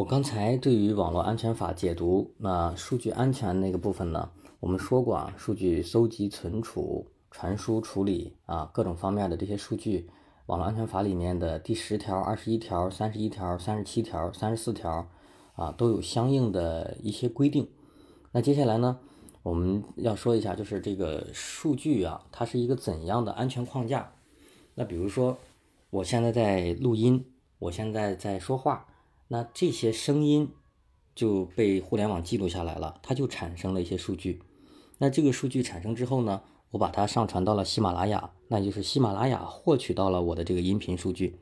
我刚才对于网络安全法解读，那数据安全那个部分呢，我们说过啊，数据搜集、存储、传输、处理啊，各种方面的这些数据，网络安全法里面的第十条、二十一条、三十一条、三十七条、三十四条啊，都有相应的一些规定。那接下来呢，我们要说一下，就是这个数据啊，它是一个怎样的安全框架？那比如说，我现在在录音，我现在在说话。那这些声音就被互联网记录下来了，它就产生了一些数据。那这个数据产生之后呢，我把它上传到了喜马拉雅，那就是喜马拉雅获取到了我的这个音频数据。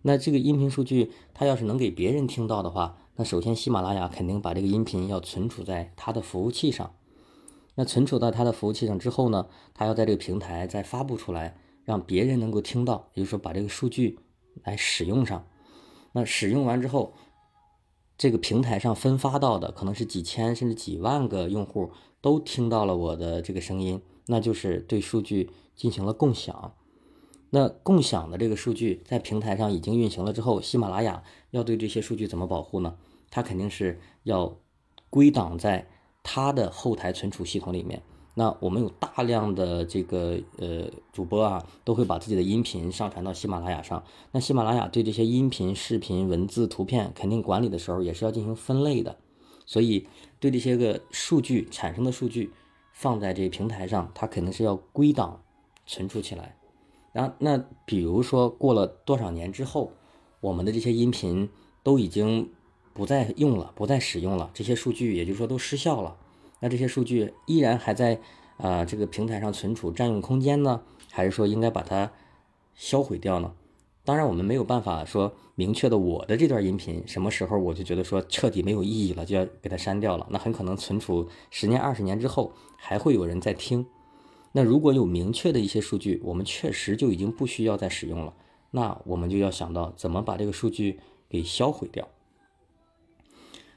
那这个音频数据，它要是能给别人听到的话，那首先喜马拉雅肯定把这个音频要存储在它的服务器上。那存储到它的服务器上之后呢，它要在这个平台再发布出来，让别人能够听到，也就是说把这个数据来使用上。那使用完之后，这个平台上分发到的可能是几千甚至几万个用户都听到了我的这个声音，那就是对数据进行了共享。那共享的这个数据在平台上已经运行了之后，喜马拉雅要对这些数据怎么保护呢？它肯定是要归档在它的后台存储系统里面。那我们有大量的这个呃主播啊，都会把自己的音频上传到喜马拉雅上。那喜马拉雅对这些音频、视频、文字、图片，肯定管理的时候也是要进行分类的。所以对这些个数据产生的数据放在这个平台上，它肯定是要归档存储起来。然后那比如说过了多少年之后，我们的这些音频都已经不再用了，不再使用了，这些数据也就是说都失效了。那这些数据依然还在啊这个平台上存储占用空间呢，还是说应该把它销毁掉呢？当然我们没有办法说明确的，我的这段音频什么时候我就觉得说彻底没有意义了，就要给它删掉了。那很可能存储十年、二十年之后还会有人在听。那如果有明确的一些数据，我们确实就已经不需要再使用了，那我们就要想到怎么把这个数据给销毁掉。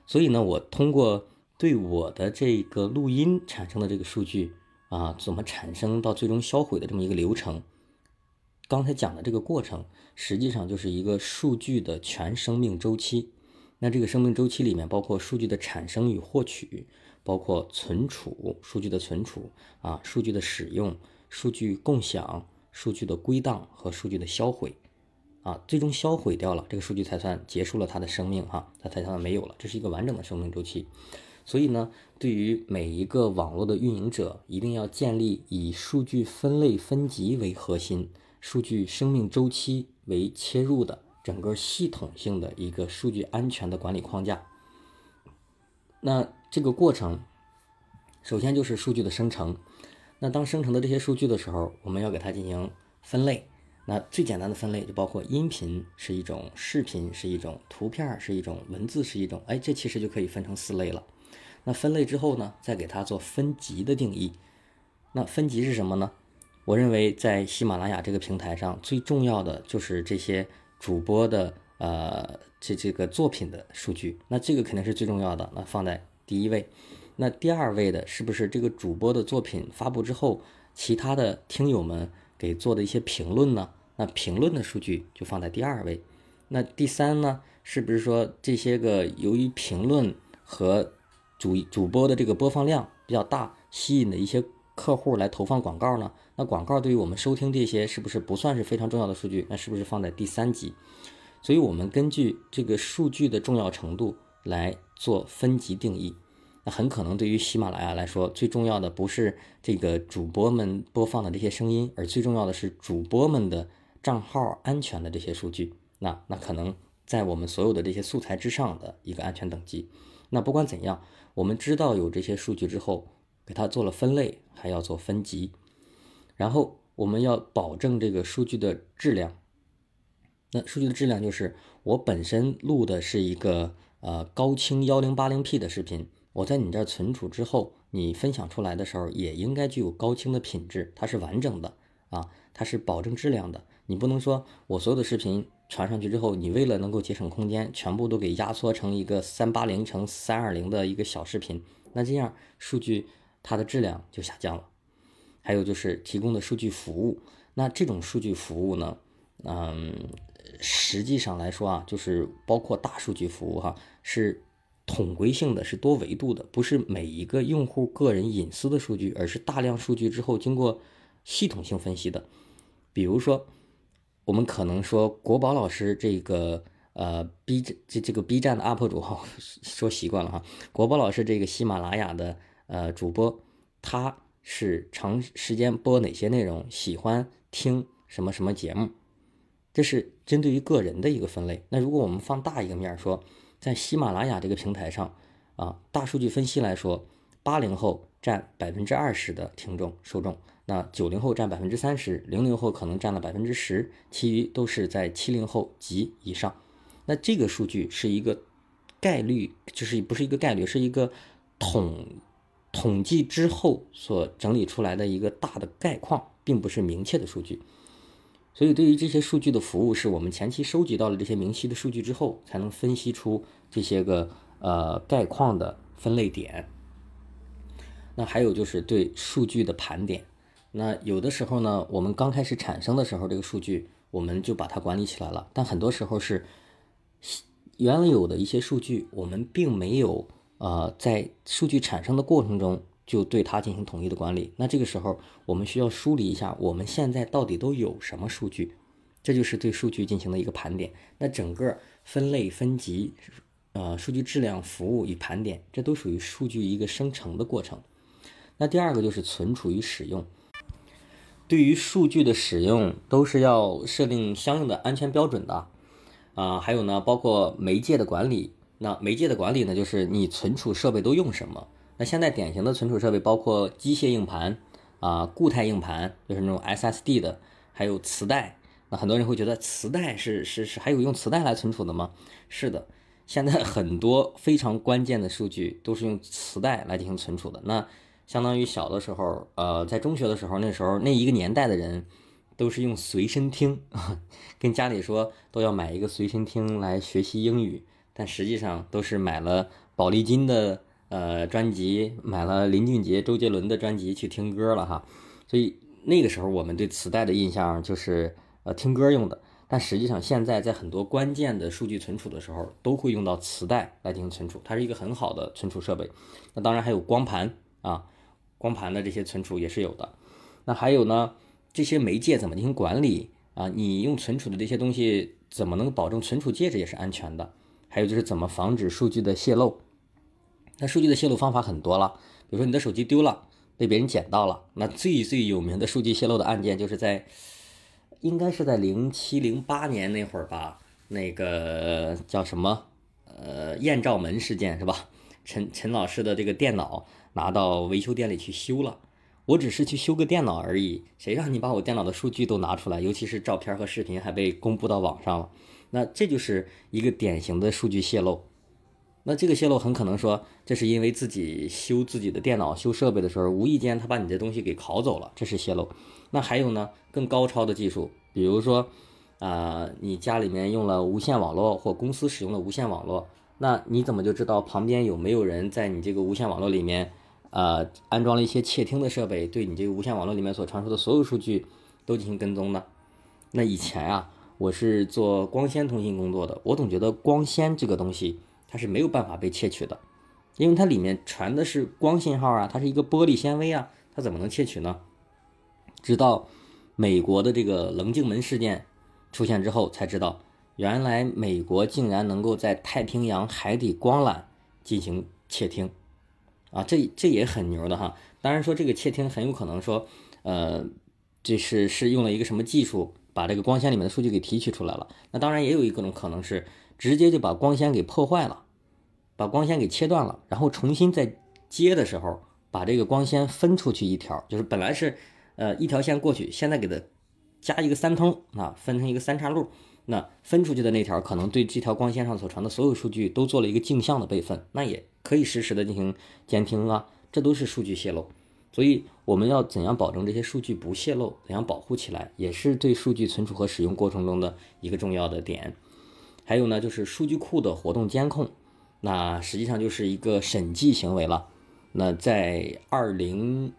所以呢，我通过。对我的这个录音产生的这个数据啊，怎么产生到最终销毁的这么一个流程？刚才讲的这个过程，实际上就是一个数据的全生命周期。那这个生命周期里面，包括数据的产生与获取，包括存储数据的存储啊，数据的使用、数据共享、数据的归档和数据的销毁啊，最终销毁掉了这个数据才算结束了它的生命哈，它才算没有了。这是一个完整的生命周期。所以呢，对于每一个网络的运营者，一定要建立以数据分类分级为核心、数据生命周期为切入的整个系统性的一个数据安全的管理框架。那这个过程，首先就是数据的生成。那当生成的这些数据的时候，我们要给它进行分类。那最简单的分类就包括音频是一种，视频是一种，图片是一种，文字是一种。哎，这其实就可以分成四类了。那分类之后呢，再给它做分级的定义。那分级是什么呢？我认为在喜马拉雅这个平台上，最重要的就是这些主播的呃这这个作品的数据。那这个肯定是最重要的，那放在第一位。那第二位的是不是这个主播的作品发布之后，其他的听友们给做的一些评论呢？那评论的数据就放在第二位。那第三呢，是不是说这些个由于评论和主主播的这个播放量比较大，吸引的一些客户来投放广告呢？那广告对于我们收听这些是不是不算是非常重要的数据？那是不是放在第三级？所以我们根据这个数据的重要程度来做分级定义。那很可能对于喜马拉雅来说，最重要的不是这个主播们播放的这些声音，而最重要的是主播们的账号安全的这些数据。那那可能在我们所有的这些素材之上的一个安全等级。那不管怎样。我们知道有这些数据之后，给它做了分类，还要做分级，然后我们要保证这个数据的质量。那数据的质量就是我本身录的是一个呃高清幺零八零 P 的视频，我在你这儿存储之后，你分享出来的时候也应该具有高清的品质，它是完整的啊，它是保证质量的。你不能说我所有的视频。传上去之后，你为了能够节省空间，全部都给压缩成一个三八零乘三二零的一个小视频，那这样数据它的质量就下降了。还有就是提供的数据服务，那这种数据服务呢，嗯，实际上来说啊，就是包括大数据服务哈，是统规性的，是多维度的，不是每一个用户个人隐私的数据，而是大量数据之后经过系统性分析的。比如说，我们可能说国宝老师这个呃 B 这这个 B 站的 UP 主哈，说习惯了哈，国宝老师这个喜马拉雅的呃主播，他是长时间播哪些内容，喜欢听什么什么节目。这是针对于个人的一个分类。那如果我们放大一个面说，在喜马拉雅这个平台上，啊，大数据分析来说，八零后占百分之二十的听众受众，那九零后占百分之三十，零零后可能占了百分之十，其余都是在七零后及以上。那这个数据是一个概率，就是不是一个概率，是一个统统计之后所整理出来的一个大的概况，并不是明确的数据。所以，对于这些数据的服务，是我们前期收集到了这些明晰的数据之后，才能分析出这些个呃概况的分类点。那还有就是对数据的盘点。那有的时候呢，我们刚开始产生的时候，这个数据我们就把它管理起来了。但很多时候是原有的一些数据，我们并没有呃在数据产生的过程中。就对它进行统一的管理。那这个时候，我们需要梳理一下我们现在到底都有什么数据，这就是对数据进行的一个盘点。那整个分类分级，呃，数据质量、服务与盘点，这都属于数据一个生成的过程。那第二个就是存储与使用。对于数据的使用，都是要设定相应的安全标准的。啊，还有呢，包括媒介的管理。那媒介的管理呢，就是你存储设备都用什么。那现在典型的存储设备包括机械硬盘啊、固态硬盘，就是那种 SSD 的，还有磁带。那很多人会觉得磁带是是是还有用磁带来存储的吗？是的，现在很多非常关键的数据都是用磁带来进行存储的。那相当于小的时候，呃，在中学的时候，那时候那一个年代的人都是用随身听，跟家里说都要买一个随身听来学习英语，但实际上都是买了宝丽金的。呃，专辑买了林俊杰、周杰伦的专辑去听歌了哈，所以那个时候我们对磁带的印象就是呃听歌用的，但实际上现在在很多关键的数据存储的时候都会用到磁带来进行存储，它是一个很好的存储设备。那当然还有光盘啊，光盘的这些存储也是有的。那还有呢，这些媒介怎么进行管理啊？你用存储的这些东西怎么能保证存储介质也是安全的？还有就是怎么防止数据的泄露？那数据的泄露方法很多了，比如说你的手机丢了，被别人捡到了。那最最有名的数据泄露的案件，就是在应该是在零七零八年那会儿吧，那个叫什么呃艳照门事件是吧？陈陈老师的这个电脑拿到维修店里去修了，我只是去修个电脑而已，谁让你把我电脑的数据都拿出来，尤其是照片和视频还被公布到网上了，那这就是一个典型的数据泄露。那这个泄露很可能说，这是因为自己修自己的电脑、修设备的时候，无意间他把你的东西给拷走了，这是泄露。那还有呢，更高超的技术，比如说，啊，你家里面用了无线网络或公司使用的无线网络，那你怎么就知道旁边有没有人在你这个无线网络里面，呃，安装了一些窃听的设备，对你这个无线网络里面所传输的所有数据都进行跟踪呢？那以前啊，我是做光纤通信工作的，我总觉得光纤这个东西。它是没有办法被窃取的，因为它里面传的是光信号啊，它是一个玻璃纤维啊，它怎么能窃取呢？直到美国的这个棱镜门事件出现之后，才知道原来美国竟然能够在太平洋海底光缆进行窃听，啊，这这也很牛的哈。当然说这个窃听很有可能说，呃，这是是用了一个什么技术把这个光纤里面的数据给提取出来了。那当然也有一种可能是。直接就把光纤给破坏了，把光纤给切断了，然后重新再接的时候，把这个光纤分出去一条，就是本来是呃一条线过去，现在给它加一个三通啊，分成一个三岔路，那分出去的那条可能对这条光纤上所传的所有数据都做了一个镜像的备份，那也可以实时的进行监听啊，这都是数据泄露，所以我们要怎样保证这些数据不泄露，怎样保护起来，也是对数据存储和使用过程中的一个重要的点。还有呢，就是数据库的活动监控，那实际上就是一个审计行为了。那在二零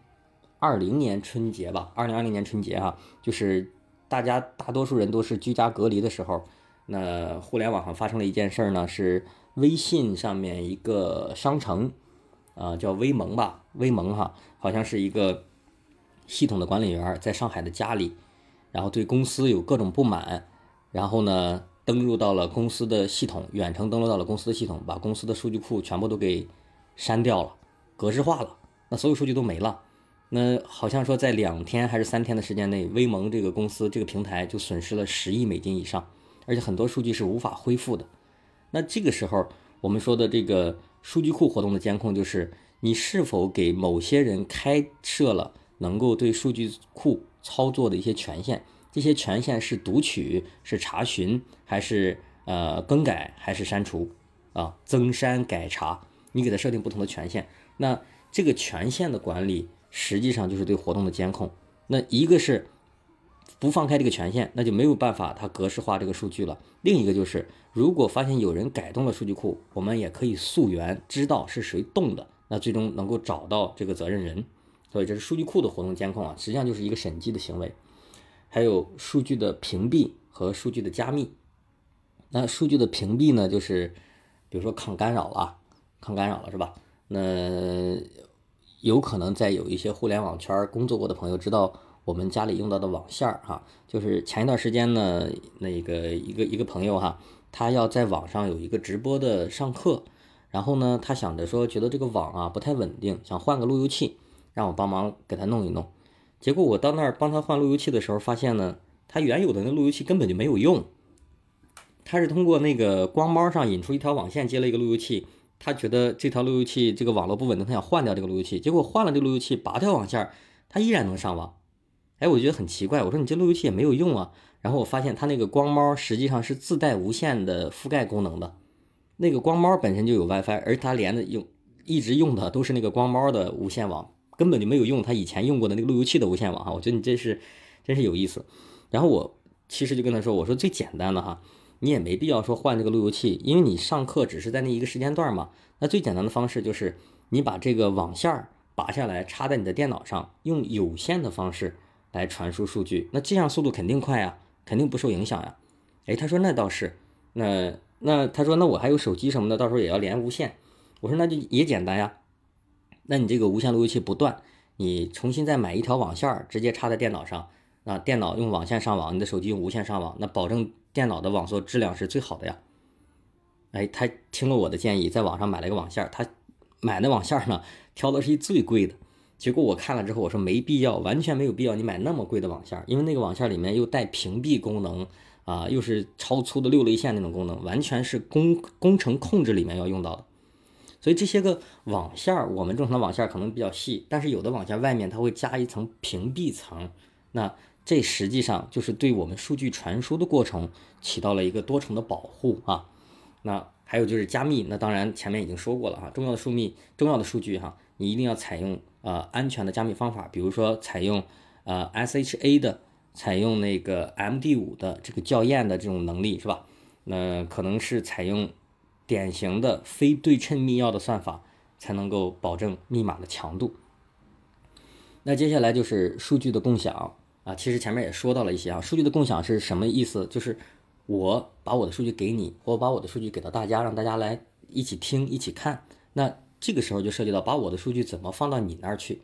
二零年春节吧，二零二零年春节哈，就是大家大多数人都是居家隔离的时候，那互联网上发生了一件事儿呢，是微信上面一个商城，啊，叫微盟吧，微盟哈，好像是一个系统的管理员在上海的家里，然后对公司有各种不满，然后呢，登录到了公司的系统，远程登录到了公司的系统，把公司的数据库全部都给删掉了，格式化了，那所有数据都没了。那好像说在两天还是三天的时间内，威盟这个公司这个平台就损失了十亿美金以上。而且很多数据是无法恢复的，那这个时候我们说的这个数据库活动的监控，就是你是否给某些人开设了能够对数据库操作的一些权限，这些权限是读取、是查询，还是呃更改，还是删除啊？增删、改查，你给它设定不同的权限，那这个权限的管理实际上就是对活动的监控。那一个是。不放开这个权限，那就没有办法它格式化这个数据了。另一个就是，如果发现有人改动了数据库，我们也可以溯源，知道是谁动的，那最终能够找到这个责任人。所以这是数据库的活动监控啊，实际上就是一个审计的行为。还有数据的屏蔽和数据的加密。那数据的屏蔽呢，就是比如说抗干扰了，抗干扰了是吧？那有可能在有一些互联网圈工作过的朋友知道。我们家里用到的网线儿哈，就是前一段时间呢，那个一个一个朋友哈，他要在网上有一个直播的上课，然后呢，他想着说，觉得这个网啊不太稳定，想换个路由器，让我帮忙给他弄一弄。结果我到那儿帮他换路由器的时候，发现呢，他原有的那路由器根本就没有用，他是通过那个光猫上引出一条网线接了一个路由器，他觉得这条路由器这个网络不稳定，他想换掉这个路由器，结果换了这路由器，拔掉网线，他依然能上网。哎，我觉得很奇怪。我说你这路由器也没有用啊。然后我发现它那个光猫实际上是自带无线的覆盖功能的。那个光猫本身就有 WiFi，而它连的用一直用的都是那个光猫的无线网，根本就没有用它以前用过的那个路由器的无线网哈。我觉得你这是真是有意思。然后我其实就跟他说，我说最简单的哈，你也没必要说换这个路由器，因为你上课只是在那一个时间段嘛。那最简单的方式就是你把这个网线拔下来插在你的电脑上，用有线的方式。来传输数据，那这样速度肯定快呀，肯定不受影响呀。哎，他说那倒是，那那他说那我还有手机什么的，到时候也要连无线。我说那就也简单呀，那你这个无线路由器不断，你重新再买一条网线，直接插在电脑上，啊，电脑用网线上网，你的手机用无线上网，那保证电脑的网速质量是最好的呀。哎，他听了我的建议，在网上买了一个网线，他买那网线呢，挑的是一最贵的。结果我看了之后，我说没必要，完全没有必要你买那么贵的网线，因为那个网线里面又带屏蔽功能啊，又是超粗的六类线那种功能，完全是工工程控制里面要用到的。所以这些个网线，我们正常的网线可能比较细，但是有的网线外面它会加一层屏蔽层，那这实际上就是对我们数据传输的过程起到了一个多重的保护啊。那还有就是加密，那当然前面已经说过了哈，重要的数密、重要的数据哈，你一定要采用。呃，安全的加密方法，比如说采用呃 SHA 的，采用那个 MD5 的这个校验的这种能力是吧？那可能是采用典型的非对称密钥的算法，才能够保证密码的强度。那接下来就是数据的共享啊，其实前面也说到了一些啊，数据的共享是什么意思？就是我把我的数据给你，或把我的数据给到大家，让大家来一起听、一起看。那这个时候就涉及到把我的数据怎么放到你那儿去，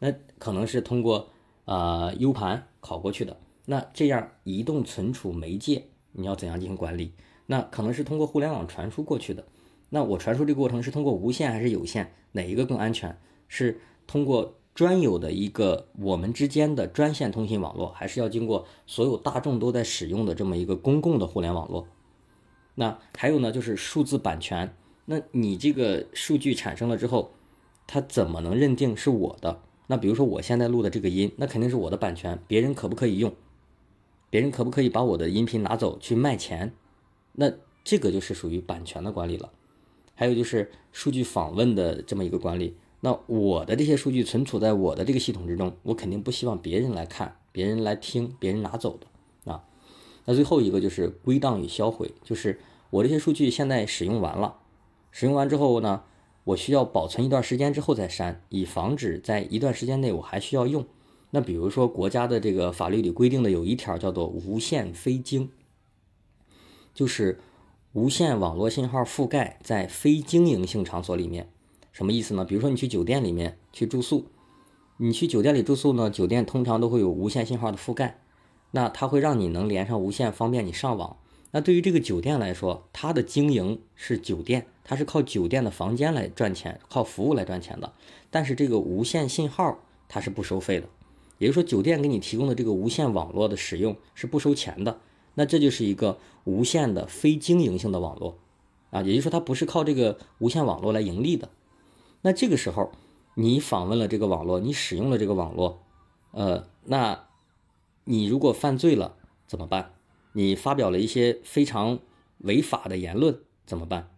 那可能是通过呃 U 盘拷过去的，那这样移动存储媒介你要怎样进行管理？那可能是通过互联网传输过去的，那我传输这个过程是通过无线还是有线？哪一个更安全？是通过专有的一个我们之间的专线通信网络，还是要经过所有大众都在使用的这么一个公共的互联网络？那还有呢，就是数字版权。那你这个数据产生了之后，它怎么能认定是我的？那比如说我现在录的这个音，那肯定是我的版权，别人可不可以用？别人可不可以把我的音频拿走去卖钱？那这个就是属于版权的管理了。还有就是数据访问的这么一个管理。那我的这些数据存储在我的这个系统之中，我肯定不希望别人来看、别人来听、别人拿走的啊。那最后一个就是归档与销毁，就是我这些数据现在使用完了。使用完之后呢，我需要保存一段时间之后再删，以防止在一段时间内我还需要用。那比如说国家的这个法律里规定的有一条叫做无线非经。就是无线网络信号覆盖在非经营性场所里面。什么意思呢？比如说你去酒店里面去住宿，你去酒店里住宿呢，酒店通常都会有无线信号的覆盖，那它会让你能连上无线，方便你上网。那对于这个酒店来说，它的经营是酒店，它是靠酒店的房间来赚钱，靠服务来赚钱的。但是这个无线信号它是不收费的，也就是说酒店给你提供的这个无线网络的使用是不收钱的。那这就是一个无线的非经营性的网络啊，也就是说它不是靠这个无线网络来盈利的。那这个时候，你访问了这个网络，你使用了这个网络，呃，那你如果犯罪了怎么办？你发表了一些非常违法的言论怎么办？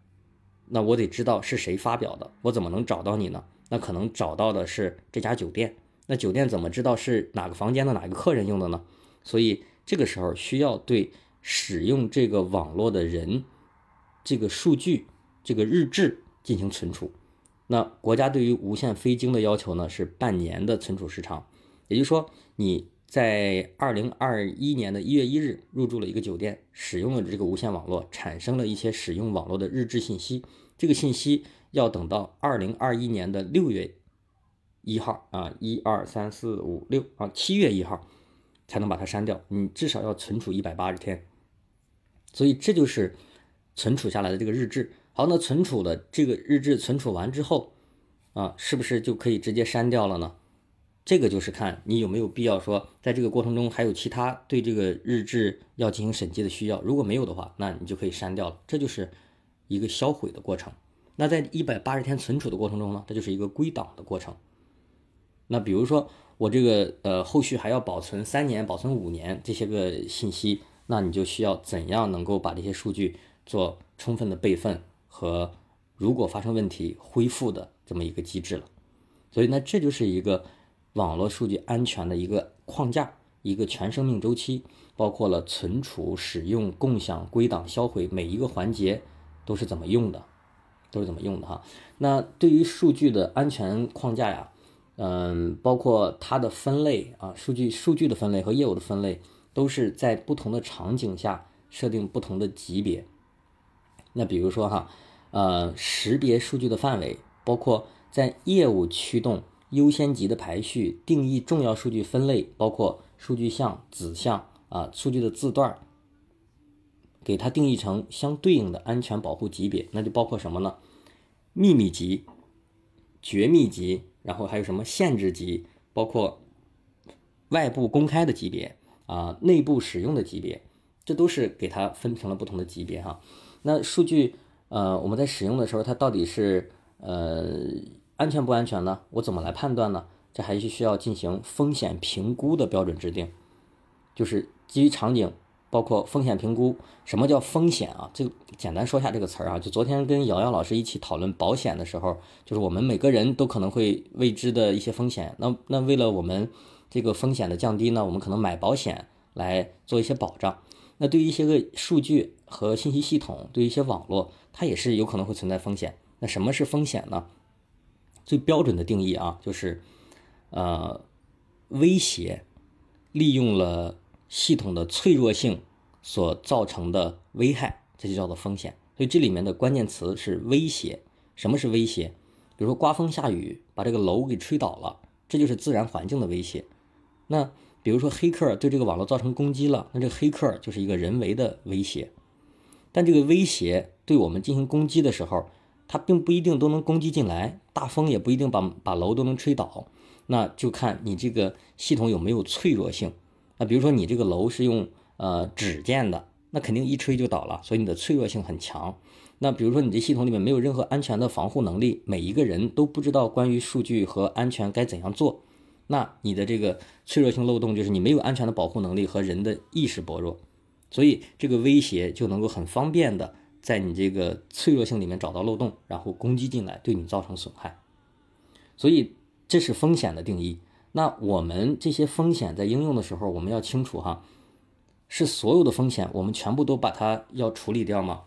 那我得知道是谁发表的，我怎么能找到你呢？那可能找到的是这家酒店，那酒店怎么知道是哪个房间的哪个客人用的呢？所以这个时候需要对使用这个网络的人，这个数据、这个日志进行存储。那国家对于无线飞经的要求呢是半年的存储时长，也就是说你在二零二一年的一月一日入住了一个酒店，使用了这个无线网络，产生了一些使用网络的日志信息，这个信息要等到二零二一年的六月一号啊，一二三四五六啊，七月一号才能把它删掉，你至少要存储一百八十天，所以这就是存储下来的这个日志。好，那存储的这个日志存储完之后，啊，是不是就可以直接删掉了呢？这个就是看你有没有必要说，在这个过程中还有其他对这个日志要进行审计的需要。如果没有的话，那你就可以删掉了。这就是一个销毁的过程。那在一百八十天存储的过程中呢，这就是一个归档的过程。那比如说我这个呃后续还要保存三年、保存五年这些个信息，那你就需要怎样能够把这些数据做充分的备份？和如果发生问题恢复的这么一个机制了，所以呢，这就是一个网络数据安全的一个框架，一个全生命周期，包括了存储、使用、共享、归档、销毁每一个环节都是怎么用的，都是怎么用的哈。那对于数据的安全框架呀，嗯，包括它的分类啊，数据数据的分类和业务的分类，都是在不同的场景下设定不同的级别。那比如说哈。呃，识别数据的范围包括在业务驱动优先级的排序，定义重要数据分类，包括数据项、子项啊，数据的字段，给它定义成相对应的安全保护级别，那就包括什么呢？秘密级、绝密级，然后还有什么限制级，包括外部公开的级别啊，内部使用的级别，这都是给它分成了不同的级别哈。那数据。呃，我们在使用的时候，它到底是呃安全不安全呢？我怎么来判断呢？这还是需要进行风险评估的标准制定，就是基于场景，包括风险评估。什么叫风险啊？这个简单说一下这个词儿啊。就昨天跟瑶瑶老师一起讨论保险的时候，就是我们每个人都可能会未知的一些风险。那那为了我们这个风险的降低呢，我们可能买保险来做一些保障。那对于一些个数据和信息系统，对于一些网络。它也是有可能会存在风险。那什么是风险呢？最标准的定义啊，就是呃威胁利用了系统的脆弱性所造成的危害，这就叫做风险。所以这里面的关键词是威胁。什么是威胁？比如说刮风下雨把这个楼给吹倒了，这就是自然环境的威胁。那比如说黑客对这个网络造成攻击了，那这个黑客就是一个人为的威胁。但这个威胁对我们进行攻击的时候，它并不一定都能攻击进来，大风也不一定把把楼都能吹倒，那就看你这个系统有没有脆弱性。那比如说你这个楼是用呃纸建的，那肯定一吹就倒了，所以你的脆弱性很强。那比如说你这系统里面没有任何安全的防护能力，每一个人都不知道关于数据和安全该怎样做，那你的这个脆弱性漏洞就是你没有安全的保护能力和人的意识薄弱。所以这个威胁就能够很方便的在你这个脆弱性里面找到漏洞，然后攻击进来，对你造成损害。所以这是风险的定义。那我们这些风险在应用的时候，我们要清楚哈，是所有的风险我们全部都把它要处理掉吗？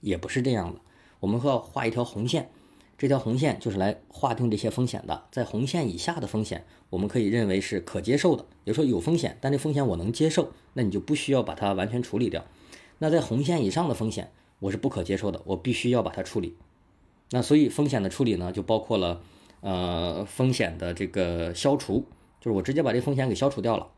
也不是这样的，我们会要画一条红线。这条红线就是来划定这些风险的，在红线以下的风险，我们可以认为是可接受的，也就是说有风险，但这风险我能接受，那你就不需要把它完全处理掉。那在红线以上的风险，我是不可接受的，我必须要把它处理。那所以风险的处理呢，就包括了呃风险的这个消除，就是我直接把这风险给消除掉了。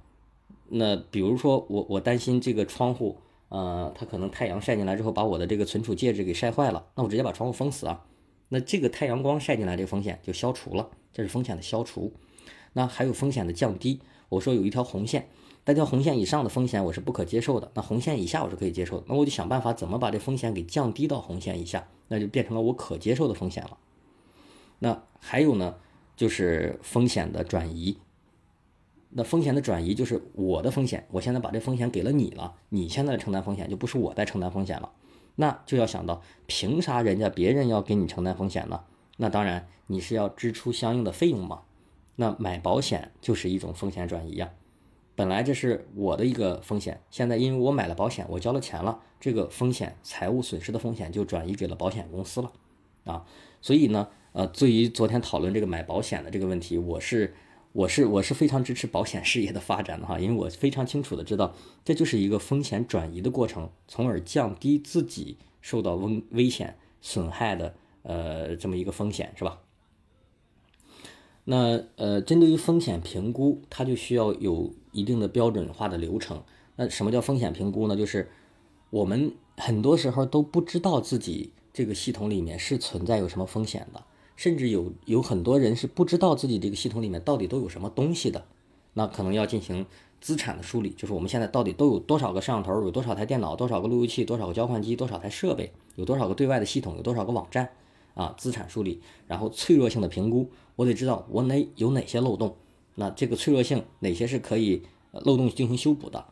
那比如说我我担心这个窗户，呃，它可能太阳晒进来之后把我的这个存储介质给晒坏了，那我直接把窗户封死啊。那这个太阳光晒进来这个风险就消除了，这是风险的消除。那还有风险的降低，我说有一条红线，这条红线以上的风险我是不可接受的，那红线以下我是可以接受的，那我就想办法怎么把这风险给降低到红线以下，那就变成了我可接受的风险了。那还有呢，就是风险的转移。那风险的转移就是我的风险，我现在把这风险给了你了，你现在承担风险就不是我在承担风险了，那就要想到凭啥人家别人要给你承担风险呢？那当然你是要支出相应的费用嘛。那买保险就是一种风险转移呀，本来这是我的一个风险，现在因为我买了保险，我交了钱了，这个风险财务损失的风险就转移给了保险公司了，啊，所以呢，呃，对于昨天讨论这个买保险的这个问题，我是。我是我是非常支持保险事业的发展的哈，因为我非常清楚的知道，这就是一个风险转移的过程，从而降低自己受到危危险损害的呃这么一个风险是吧？那呃，针对于风险评估，它就需要有一定的标准化的流程。那什么叫风险评估呢？就是我们很多时候都不知道自己这个系统里面是存在有什么风险的。甚至有有很多人是不知道自己这个系统里面到底都有什么东西的，那可能要进行资产的梳理，就是我们现在到底都有多少个摄像头，有多少台电脑，多少个路由器，多少个交换机，多少台设备，有多少个对外的系统，有多少个网站啊？资产梳理，然后脆弱性的评估，我得知道我哪有哪些漏洞，那这个脆弱性哪些是可以漏洞进行修补的，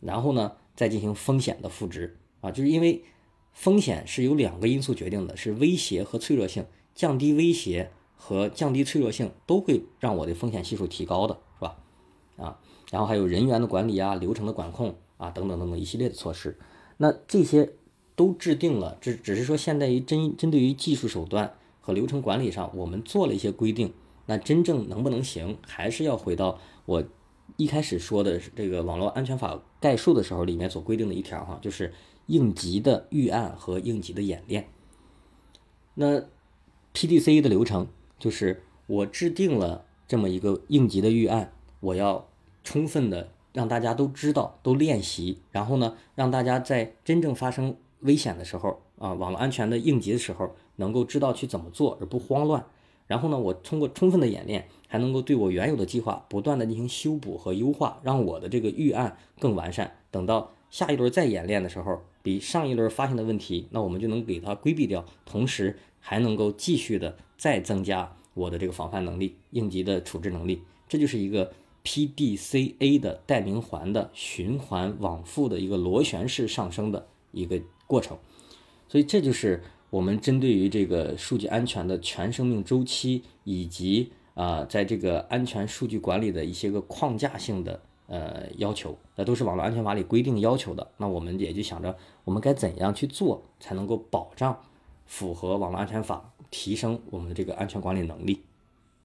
然后呢再进行风险的赋值啊，就是因为风险是由两个因素决定的，是威胁和脆弱性。降低威胁和降低脆弱性都会让我的风险系数提高的，是吧？啊，然后还有人员的管理啊、流程的管控啊等等等等一系列的措施，那这些都制定了，只只是说现在于针针对于技术手段和流程管理上，我们做了一些规定，那真正能不能行，还是要回到我一开始说的这个网络安全法概述的时候里面所规定的一条哈，就是应急的预案和应急的演练，那。PDC 的流程就是我制定了这么一个应急的预案，我要充分的让大家都知道、都练习，然后呢，让大家在真正发生危险的时候啊，网络安全的应急的时候，能够知道去怎么做而不慌乱。然后呢，我通过充分的演练，还能够对我原有的计划不断的进行修补和优化，让我的这个预案更完善。等到下一轮再演练的时候，比上一轮发现的问题，那我们就能给它规避掉，同时。还能够继续的再增加我的这个防范能力、应急的处置能力，这就是一个 PDCA 的代名环的循环往复的一个螺旋式上升的一个过程。所以这就是我们针对于这个数据安全的全生命周期，以及啊，在这个安全数据管理的一些个框架性的呃要求，那都是网络安全法里规定要求的。那我们也就想着，我们该怎样去做才能够保障。符合网络安全法，提升我们的这个安全管理能力。